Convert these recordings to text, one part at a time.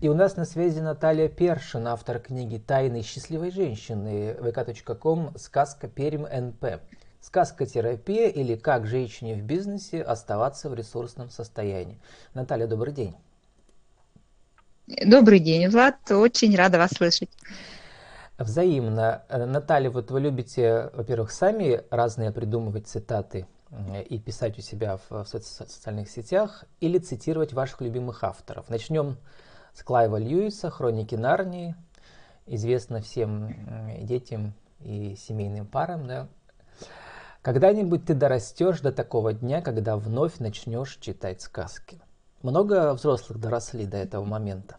И у нас на связи Наталья Першин, автор книги «Тайны счастливой женщины» vk.com «Сказка Перим НП». Сказка-терапия или как женщине в бизнесе оставаться в ресурсном состоянии. Наталья, добрый день. Добрый день, Влад. Очень рада вас слышать. Взаимно. Наталья, вот вы любите, во-первых, сами разные придумывать цитаты и писать у себя в социальных сетях или цитировать ваших любимых авторов. Начнем с Клайва Льюиса, Хроники Нарнии, известно всем детям и семейным парам, да. Когда-нибудь ты дорастешь до такого дня, когда вновь начнешь читать сказки. Много взрослых доросли до этого момента?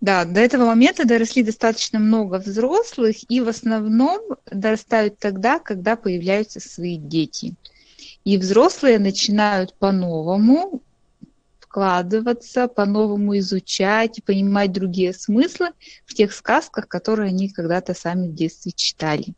Да, до этого момента доросли достаточно много взрослых, и в основном дорастают тогда, когда появляются свои дети. И взрослые начинают по-новому вкладываться, по-новому изучать, понимать другие смыслы в тех сказках, которые они когда-то сами в детстве читали.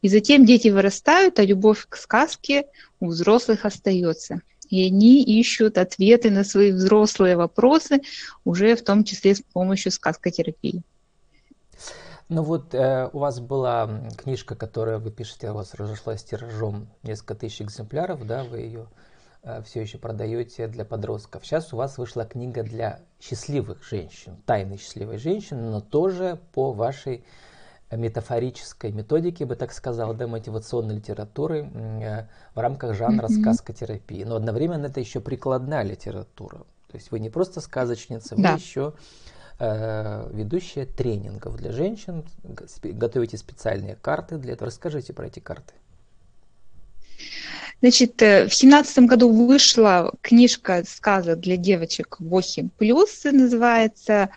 И затем дети вырастают, а любовь к сказке у взрослых остается. И они ищут ответы на свои взрослые вопросы, уже в том числе с помощью сказкотерапии. Ну вот э, у вас была книжка, которая вы пишете, у вас разошлась тиражом несколько тысяч экземпляров, да, вы ее все еще продаете для подростков. Сейчас у вас вышла книга для счастливых женщин, тайны счастливой женщины, но тоже по вашей метафорической методике, бы так сказал, да, мотивационной литературы э, в рамках жанра mm-hmm. сказкотерапии. Но одновременно это еще прикладная литература. То есть вы не просто сказочница, вы да. еще э, ведущая тренингов для женщин, готовите специальные карты для этого. Расскажите про эти карты. Значит, э, в семнадцатом году вышла книжка сказок для девочек 8+, называется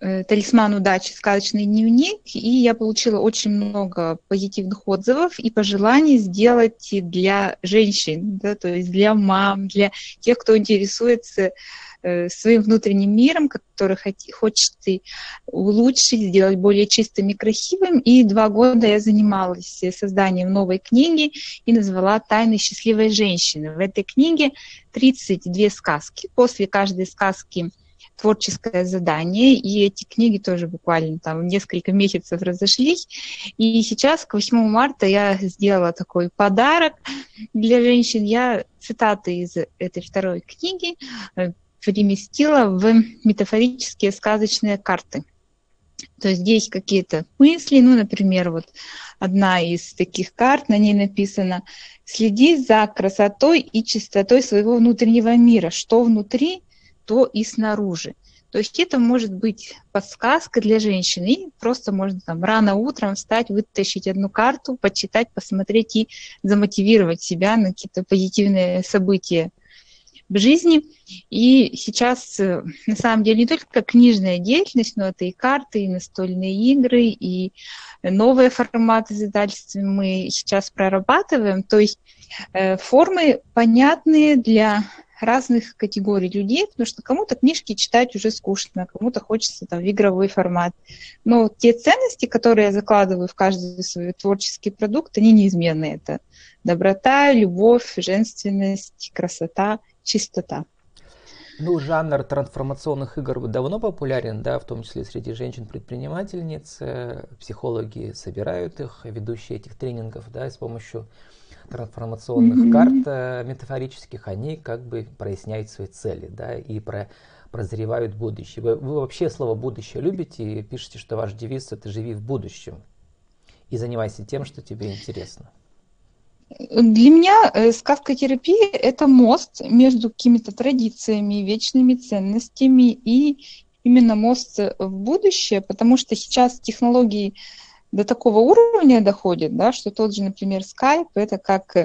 э, «Талисман удачи. Сказочный дневник», и я получила очень много позитивных отзывов и пожеланий сделать для женщин, да, то есть для мам, для тех, кто интересуется своим внутренним миром, который хочет улучшить, сделать более чистым и красивым. И два года я занималась созданием новой книги и назвала «Тайны счастливой женщины». В этой книге 32 сказки. После каждой сказки творческое задание, и эти книги тоже буквально там несколько месяцев разошлись. И сейчас, к 8 марта, я сделала такой подарок для женщин. Я цитаты из этой второй книги э, переместила в метафорические сказочные карты. То есть здесь какие-то мысли, ну, например, вот одна из таких карт, на ней написано «Следи за красотой и чистотой своего внутреннего мира, что внутри, то и снаружи». То есть это может быть подсказка для женщины. И просто можно там рано утром встать, вытащить одну карту, почитать, посмотреть и замотивировать себя на какие-то позитивные события в жизни. И сейчас, э, на самом деле, не только книжная деятельность, но это и карты, и настольные игры, и новые форматы издательств мы сейчас прорабатываем. То есть э, формы понятные для разных категорий людей, потому что кому-то книжки читать уже скучно, кому-то хочется там в игровой формат. Но те ценности, которые я закладываю в каждый свой творческий продукт, они неизменны. Это доброта, любовь, женственность, красота – чистота. Ну, жанр трансформационных игр давно популярен, да, в том числе среди женщин-предпринимательниц. Психологи собирают их, ведущие этих тренингов, да, с помощью трансформационных mm-hmm. карт э, метафорических, они как бы проясняют свои цели, да, и про, прозревают будущее. Вы, вы вообще слово «будущее» любите и пишете, что ваш девиз – это «живи в будущем» и занимайся тем, что тебе интересно. Для меня э, сказкотерапия – это мост между какими-то традициями, вечными ценностями и именно мост в будущее, потому что сейчас технологии до такого уровня доходят, да, что тот же, например, Skype – это как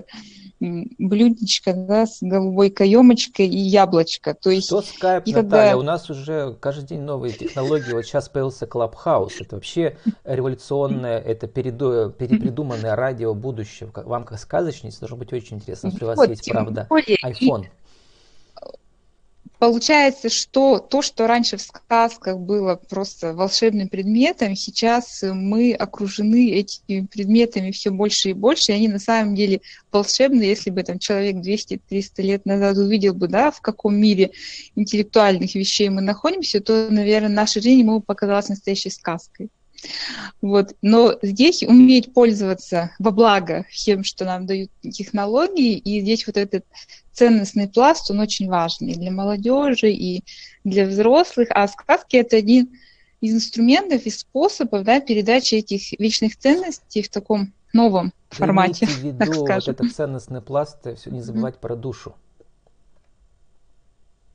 блюдечко да, с голубой каемочкой и яблочко. То есть, Что скайп, и Наталья? Когда... У нас уже каждый день новые технологии. Вот сейчас появился Clubhouse. Это вообще революционное, это передо... перепридуманное радио будущего. Вам как сказочнице должно быть очень интересно, если у вас вот, есть, правда, более... iPhone. Получается, что то, что раньше в сказках было просто волшебным предметом, сейчас мы окружены этими предметами все больше и больше, и они на самом деле волшебные, если бы там человек 200-300 лет назад увидел бы, да, в каком мире интеллектуальных вещей мы находимся, то, наверное, наша жизнь ему показалась настоящей сказкой. Вот. Но здесь уметь пользоваться во благо всем, что нам дают технологии, и здесь вот этот ценностный пласт, он очень важный для молодежи, и для взрослых. А сказки – это один из инструментов и способов да, передачи этих вечных ценностей в таком новом Вы формате. в виду так скажем. вот этот ценностный пласт, э, все не забывать mm-hmm. про душу.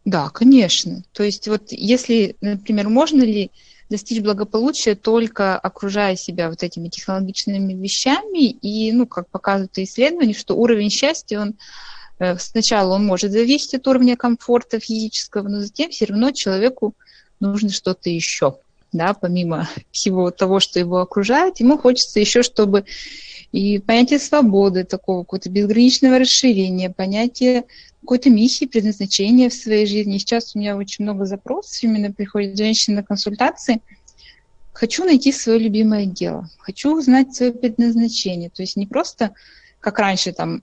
Да, конечно. То есть вот если, например, можно ли достичь благополучия только окружая себя вот этими технологичными вещами, и, ну, как показывают исследования, что уровень счастья, он Э, сначала он может зависеть от уровня комфорта физического, но затем все равно человеку нужно что-то еще. Да, помимо всего того, что его окружает, ему хочется еще, чтобы и понятие свободы, такого какого-то безграничного расширения, понятие какой-то миссии, предназначения в своей жизни. Сейчас у меня очень много запросов, именно приходят женщины на консультации. Хочу найти свое любимое дело, хочу узнать свое предназначение. То есть не просто, как раньше, там,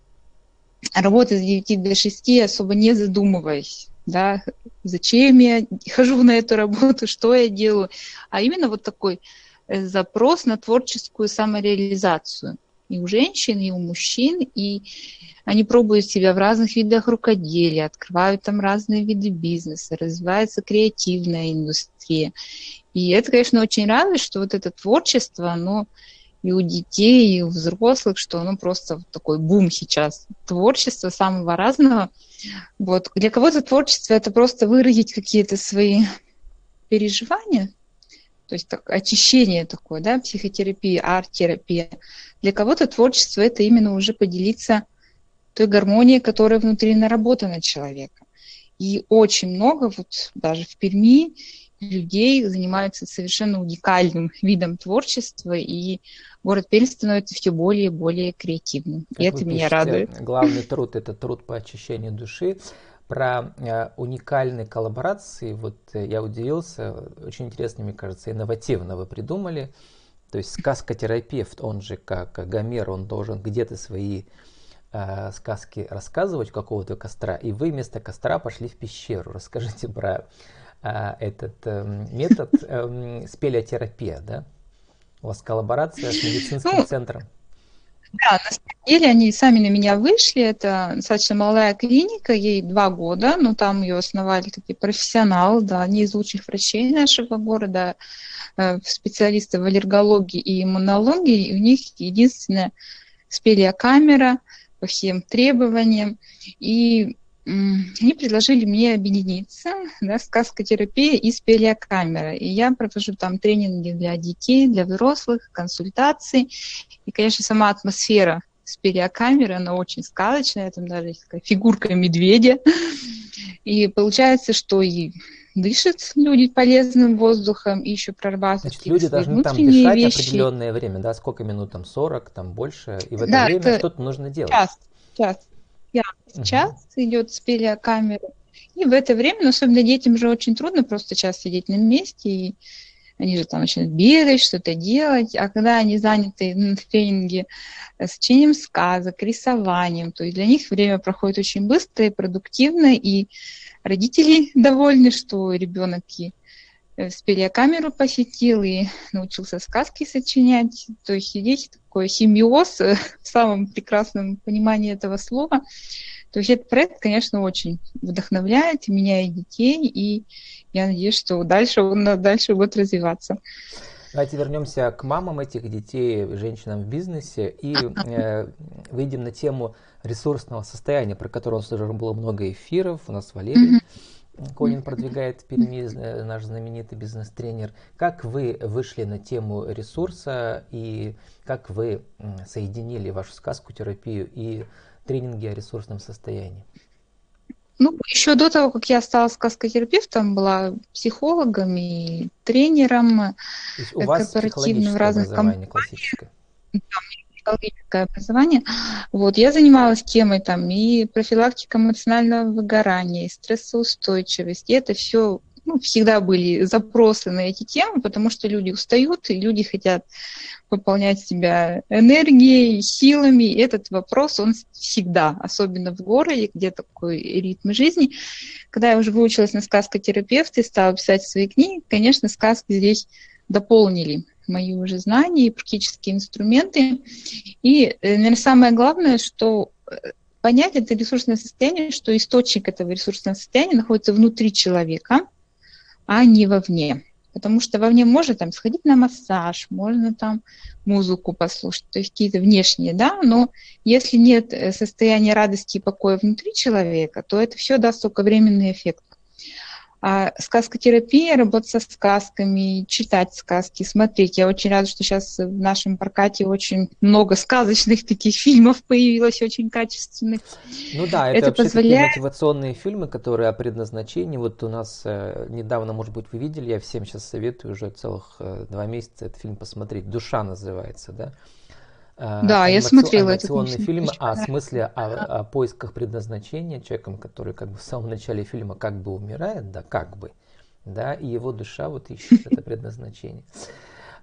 работать с 9 до 6, особо не задумываясь, да, зачем я хожу на эту работу, что я делаю, а именно вот такой э, запрос на творческую самореализацию и у женщин, и у мужчин, и они пробуют себя в разных видах рукоделия, открывают там разные виды бизнеса, развивается креативная индустрия. И это, конечно, очень радует, что вот это творчество, оно и у детей, и у взрослых, что оно просто такой бум сейчас. Творчество самого разного. Вот. Для кого-то творчество это просто выразить какие-то свои переживания, то есть так, очищение такое, да, психотерапия, арт-терапия. Для кого-то творчество это именно уже поделиться той гармонией, которая внутри наработана человека. И очень много, вот даже в Перми, людей занимаются совершенно уникальным видом творчества, и город Пермь становится все более и более креативным. Как и это пишете, меня радует. Главный труд – это труд по очищению души. Про э, уникальные коллаборации, вот э, я удивился, очень интересно, мне кажется, инновативно вы придумали. То есть сказкотерапевт, он же как Гомер, он должен где-то свои э, сказки рассказывать какого-то костра, и вы вместо костра пошли в пещеру. Расскажите про э, этот э, метод э, спелеотерапия, да? У вас коллаборация с медицинским ну, центром. Да, на самом деле они сами на меня вышли. Это достаточно молодая клиника, ей два года, но там ее основали такие профессионалы, да, они из лучших врачей нашего города, э, специалисты в аллергологии и иммунологии. И у них единственная спелеокамера по всем требованиям. И они предложили мне объединиться, да, сказкотерапия и спелеокамера. И я провожу там тренинги для детей, для взрослых, консультации. И, конечно, сама атмосфера спелеокамеры, она очень сказочная, там даже есть такая фигурка медведя. И получается, что и дышат люди полезным воздухом, и еще прорабатывают Значит, люди должны там дышать вещи. определенное время, да, сколько минут, там 40, там больше, и в это да, время что-то нужно делать. Час, час. Я сейчас угу. идет спелеокамера. И в это время, ну, особенно детям же очень трудно просто час сидеть на месте, и они же там начинают бегать, что-то делать, а когда они заняты на тренинге с чтением сказок, рисованием, то есть для них время проходит очень быстро и продуктивно, и родители довольны, что ребенок и спелеокамеру посетил и научился сказки сочинять. То есть здесь такой симбиоз э, в самом прекрасном понимании этого слова. То есть этот проект, конечно, очень вдохновляет меня и детей, и я надеюсь, что дальше он дальше будет развиваться. Давайте вернемся к мамам этих детей, женщинам в бизнесе и э, выйдем на тему ресурсного состояния, про которое у нас уже было много эфиров, у нас Валерий. Mm-hmm Конин продвигает в Перми, э, наш знаменитый бизнес-тренер. Как вы вышли на тему ресурса и как вы соединили вашу сказку, терапию и тренинги о ресурсном состоянии? Ну, еще до того, как я стала сказкотерапевтом, была психологом и тренером у вас корпоративным в разных компаниях. Да, психологическое образование. Вот, я занималась темой там и профилактика эмоционального выгорания, и стрессоустойчивость. И это все ну, всегда были запросы на эти темы, потому что люди устают, и люди хотят пополнять себя энергией, силами. И этот вопрос, он всегда, особенно в городе, где такой ритм жизни. Когда я уже выучилась на сказкотерапевта и стала писать свои книги, конечно, сказки здесь дополнили мои уже знания и практические инструменты. И, э, наверное, самое главное, что э, понять это ресурсное состояние, что источник этого ресурсного состояния находится внутри человека – а не вовне. Потому что вовне можно там сходить на массаж, можно там музыку послушать, то есть какие-то внешние, да, но если нет э, состояния радости и покоя внутри человека, то это все даст только временный эффект. А сказкотерапия, работа со сказками, читать сказки, смотреть. Я очень рада, что сейчас в нашем прокате очень много сказочных таких фильмов появилось, очень качественных. Ну да, это, это вообще позволяет... такие мотивационные фильмы, которые о предназначении. Вот у нас э, недавно, может быть, вы видели, я всем сейчас советую уже целых э, два месяца этот фильм посмотреть. «Душа» называется, да? Э, да, я смотрела этот фильм о смысле о, о поисках предназначения человеком, который как бы в самом начале фильма как бы умирает, да, как бы, да, и его душа вот ищет это предназначение.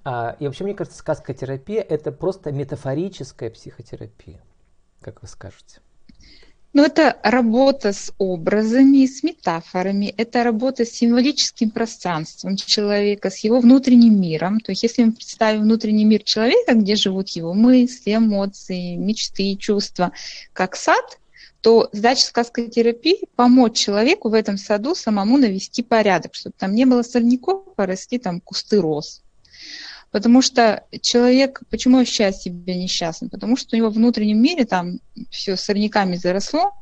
А, и вообще, мне кажется, сказка терапия это просто метафорическая психотерапия, как вы скажете. Ну, это работа с образами, с метафорами, это работа с символическим пространством человека, с его внутренним миром. То есть если мы представим внутренний мир человека, где живут его мысли, эмоции, мечты, чувства, как сад, то задача сказкотерапии – помочь человеку в этом саду самому навести порядок, чтобы там не было сорняков, порасти там кусты роз. Потому что человек, почему ощущает себя несчастным? Потому что у него в внутреннем мире там все сорняками заросло,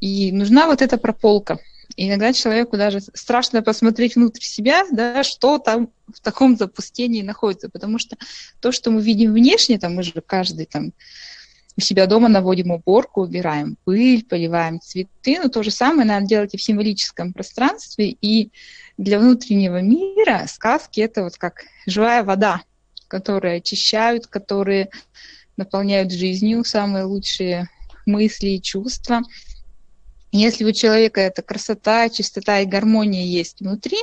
и нужна вот эта прополка. И иногда человеку даже страшно посмотреть внутрь себя, да, что там в таком запустении находится. Потому что то, что мы видим внешне, там мы же каждый там у себя дома наводим уборку, убираем пыль, поливаем цветы, но то же самое надо делать и в символическом пространстве, и для внутреннего мира сказки это вот как живая вода, которые очищают, которые наполняют жизнью самые лучшие мысли и чувства. Если у человека эта красота, чистота и гармония есть внутри,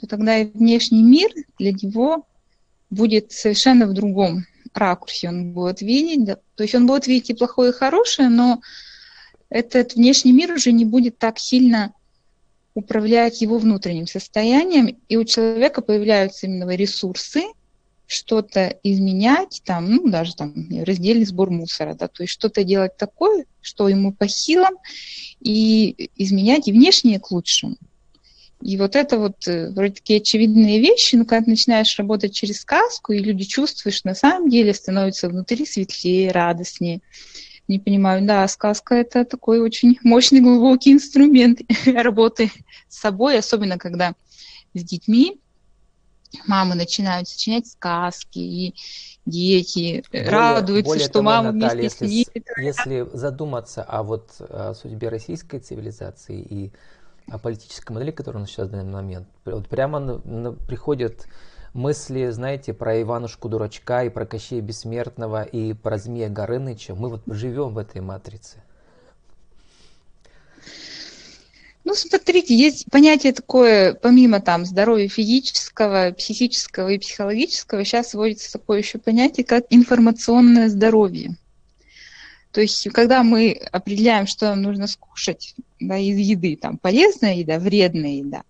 то тогда и внешний мир для него будет совершенно в другом ракурсе. Он будет видеть, да, то есть он будет видеть и плохое, и хорошее, но этот внешний мир уже не будет так сильно управляет его внутренним состоянием, и у человека появляются именно ресурсы что-то изменять, там, ну, даже там раздельный сбор мусора, да, то есть что-то делать такое, что ему по силам, и изменять и внешнее к лучшему. И вот это вот э, вроде такие очевидные вещи, но когда ты начинаешь работать через сказку, и люди чувствуют, что на самом деле становится внутри светлее, радостнее, не понимаю, да, сказка это такой очень мощный, глубокий инструмент работы с собой, особенно когда с детьми мамы начинают сочинять сказки, и дети более, радуются, более что того, мама Наталья, вместе если, с ними. Если задуматься о вот о судьбе российской цивилизации и о политической модели, которая у нас сейчас в данный момент, вот прямо на, на, приходят мысли, знаете, про Иванушку Дурачка и про Кощея Бессмертного и про Змея Горыныча. Мы вот живем в этой матрице. Ну, смотрите, есть понятие такое, помимо там здоровья физического, психического и психологического, сейчас вводится такое еще понятие, как информационное здоровье. То есть, когда мы определяем, что нам нужно скушать да, из еды, там полезная еда, вредная еда,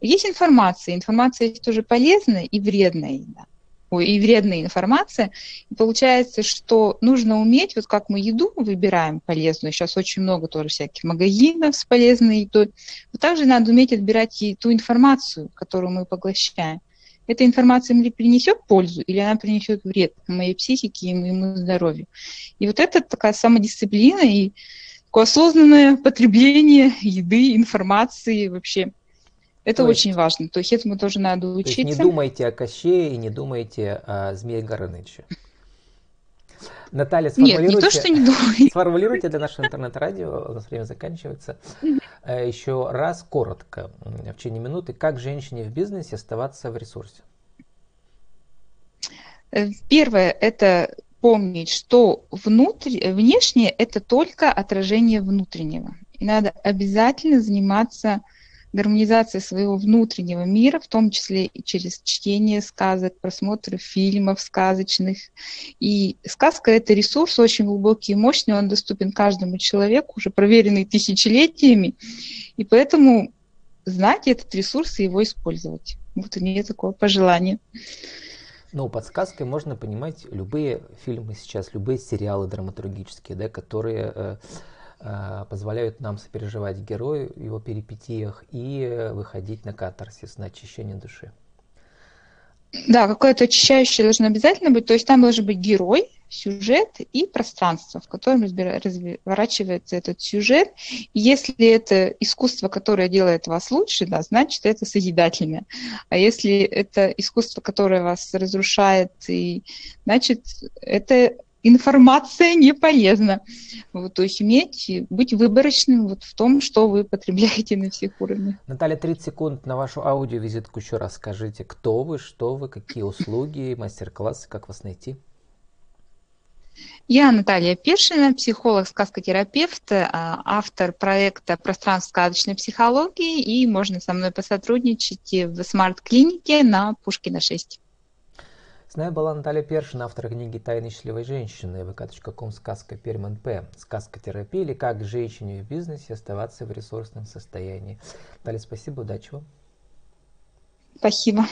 есть информация. Информация есть тоже полезная и вредная да. Ой, и вредная информация. И получается, что нужно уметь, вот как мы еду выбираем полезную, сейчас очень много тоже всяких магазинов с полезной едой, вот также надо уметь отбирать и ту информацию, которую мы поглощаем. Эта информация мне принесет пользу или она принесет вред моей психике и моему здоровью. И вот это такая самодисциплина и такое осознанное потребление еды, информации вообще – это то очень есть, важно. То есть этому тоже надо учиться. То есть не думайте о Кощее и не думайте о Змее Горыныче. Наталья, сформулируйте, Нет, не то, что не думайте. сформулируйте для нашего интернет-радио, у нас время заканчивается, э, еще раз коротко, в течение минуты, как женщине в бизнесе оставаться в ресурсе? Э, первое – это помнить, что внутрь, внешнее – это только отражение внутреннего. И надо обязательно заниматься гармонизацией своего внутреннего мира, в том числе и через чтение сказок, просмотр фильмов сказочных. И сказка – это ресурс очень глубокий и мощный, он доступен каждому человеку, уже проверенный тысячелетиями. И поэтому знать этот ресурс и его использовать. Вот у меня такое пожелание. Ну, под сказкой можно понимать любые фильмы сейчас, любые сериалы драматургические, да, которые э, позволяют нам сопереживать герою, его перипетиях и выходить на катарсис, на очищение души. Да, какое-то очищающее должно обязательно быть. То есть там должен быть герой, сюжет и пространство, в котором разворачивается этот сюжет. И если это искусство, которое делает вас лучше, да, значит, это созидательное. А если это искусство, которое вас разрушает, и, значит, это информация не полезна. Вот, то есть уметь быть выборочным вот в том, что вы потребляете на всех уровнях. Наталья, 30 секунд на вашу аудиовизитку еще раз скажите, кто вы, что вы, какие услуги, мастер-классы, как вас найти? Я Наталья Першина, психолог, сказкотерапевт, а, автор проекта «Пространство сказочной психологии», и можно со мной посотрудничать в смарт-клинике на Пушкина 6. С нами была Наталья Першина, автор книги «Тайны счастливой женщины», vk.com сказка Перман П. Сказкотерапия или как женщине в бизнесе оставаться в ресурсном состоянии. Наталья, спасибо, удачи вам. Спасибо.